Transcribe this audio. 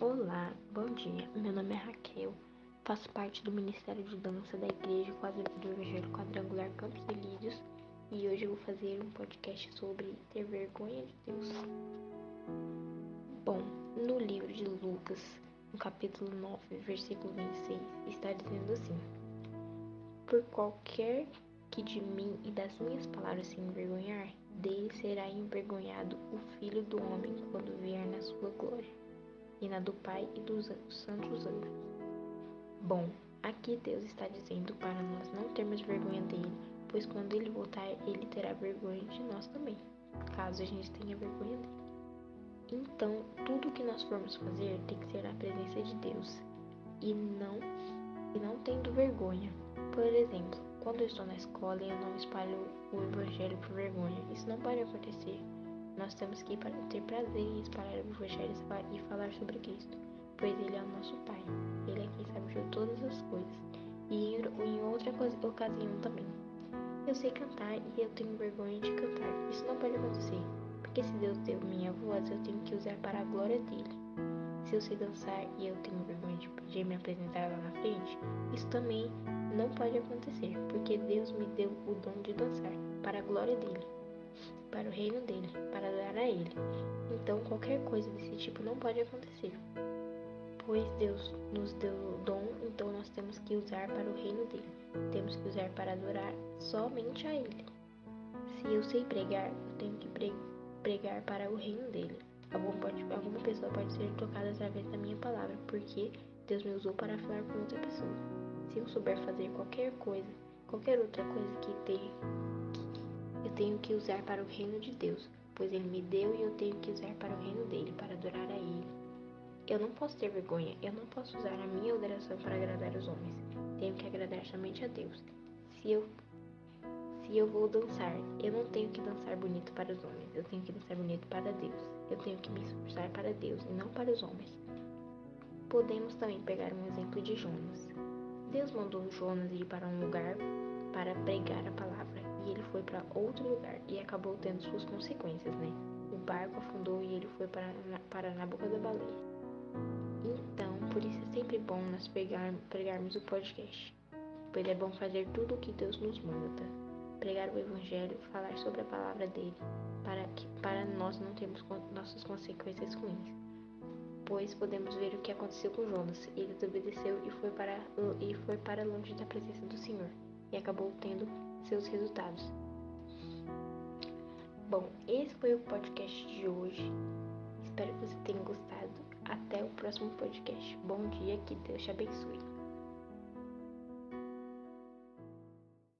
Olá, bom dia. Meu nome é Raquel, faço parte do Ministério de Dança da Igreja do Evangelho Quadrangular Campos Elídeos e hoje eu vou fazer um podcast sobre ter vergonha de Deus. Bom, no livro de Lucas, no capítulo 9, versículo 26, está dizendo assim: Por qualquer que de mim e das minhas palavras se envergonhar, dele será envergonhado o Filho do Homem quando vier na sua e na do Pai e dos santos anjos. Bom, aqui Deus está dizendo para nós não termos vergonha dele, pois quando ele voltar, ele terá vergonha de nós também, caso a gente tenha vergonha dele. Então, tudo que nós formos fazer tem que ser na presença de Deus e não e não tendo vergonha. Por exemplo, quando eu estou na escola eu não espalho o evangelho por vergonha, isso não pode acontecer. Nós temos que ter prazer em espalhar o evangelho e falar sobre Cristo, pois Ele é o nosso Pai. Ele é quem sabe de todas as coisas. E em outra ocasião também. Eu sei cantar e eu tenho vergonha de cantar. Isso não pode acontecer, porque se Deus deu minha voz, eu tenho que usar para a glória dele. Se eu sei dançar e eu tenho vergonha de, de me apresentar lá na frente, isso também não pode acontecer, porque Deus me deu o dom de dançar para a glória dele, para o reino dele, para dar a ele. Então qualquer coisa desse tipo não pode acontecer. Pois Deus nos deu o dom, então nós temos que usar para o reino dele. Temos que usar para adorar somente a ele. Se eu sei pregar, eu tenho que pregar para o reino dele. Alguma, pode, alguma pessoa pode ser tocada através da minha palavra, porque Deus me usou para falar com outra pessoa. Se eu souber fazer qualquer coisa, qualquer outra coisa que tenha, eu tenho que usar para o reino de Deus, pois Ele me deu e eu tenho que usar para o reino dele, para adorar a Ele. Eu não posso ter vergonha, eu não posso usar a minha adoração para agradar os homens. Tenho que agradar somente a Deus. Se eu se eu vou dançar, eu não tenho que dançar bonito para os homens, eu tenho que dançar bonito para Deus. Eu tenho que me esforçar para Deus e não para os homens. Podemos também pegar um exemplo de Jonas. Deus mandou Jonas ir para um lugar para pregar a palavra e ele foi para outro lugar e acabou tendo suas consequências, né? O barco afundou e ele foi para, para na boca da baleia. Então, por isso é sempre bom nós pegar, pregarmos o podcast, pois é bom fazer tudo o que Deus nos manda pregar o Evangelho, falar sobre a palavra dele, para, que, para nós não termos nossas consequências ruins. Pois podemos ver o que aconteceu com Jonas. Ele desobedeceu e foi para, e foi para longe da presença do Senhor, e acabou tendo seus resultados. Bom, esse foi o podcast de hoje. Espero que você tenha gostado. Até o próximo podcast. Bom dia, que Deus te abençoe.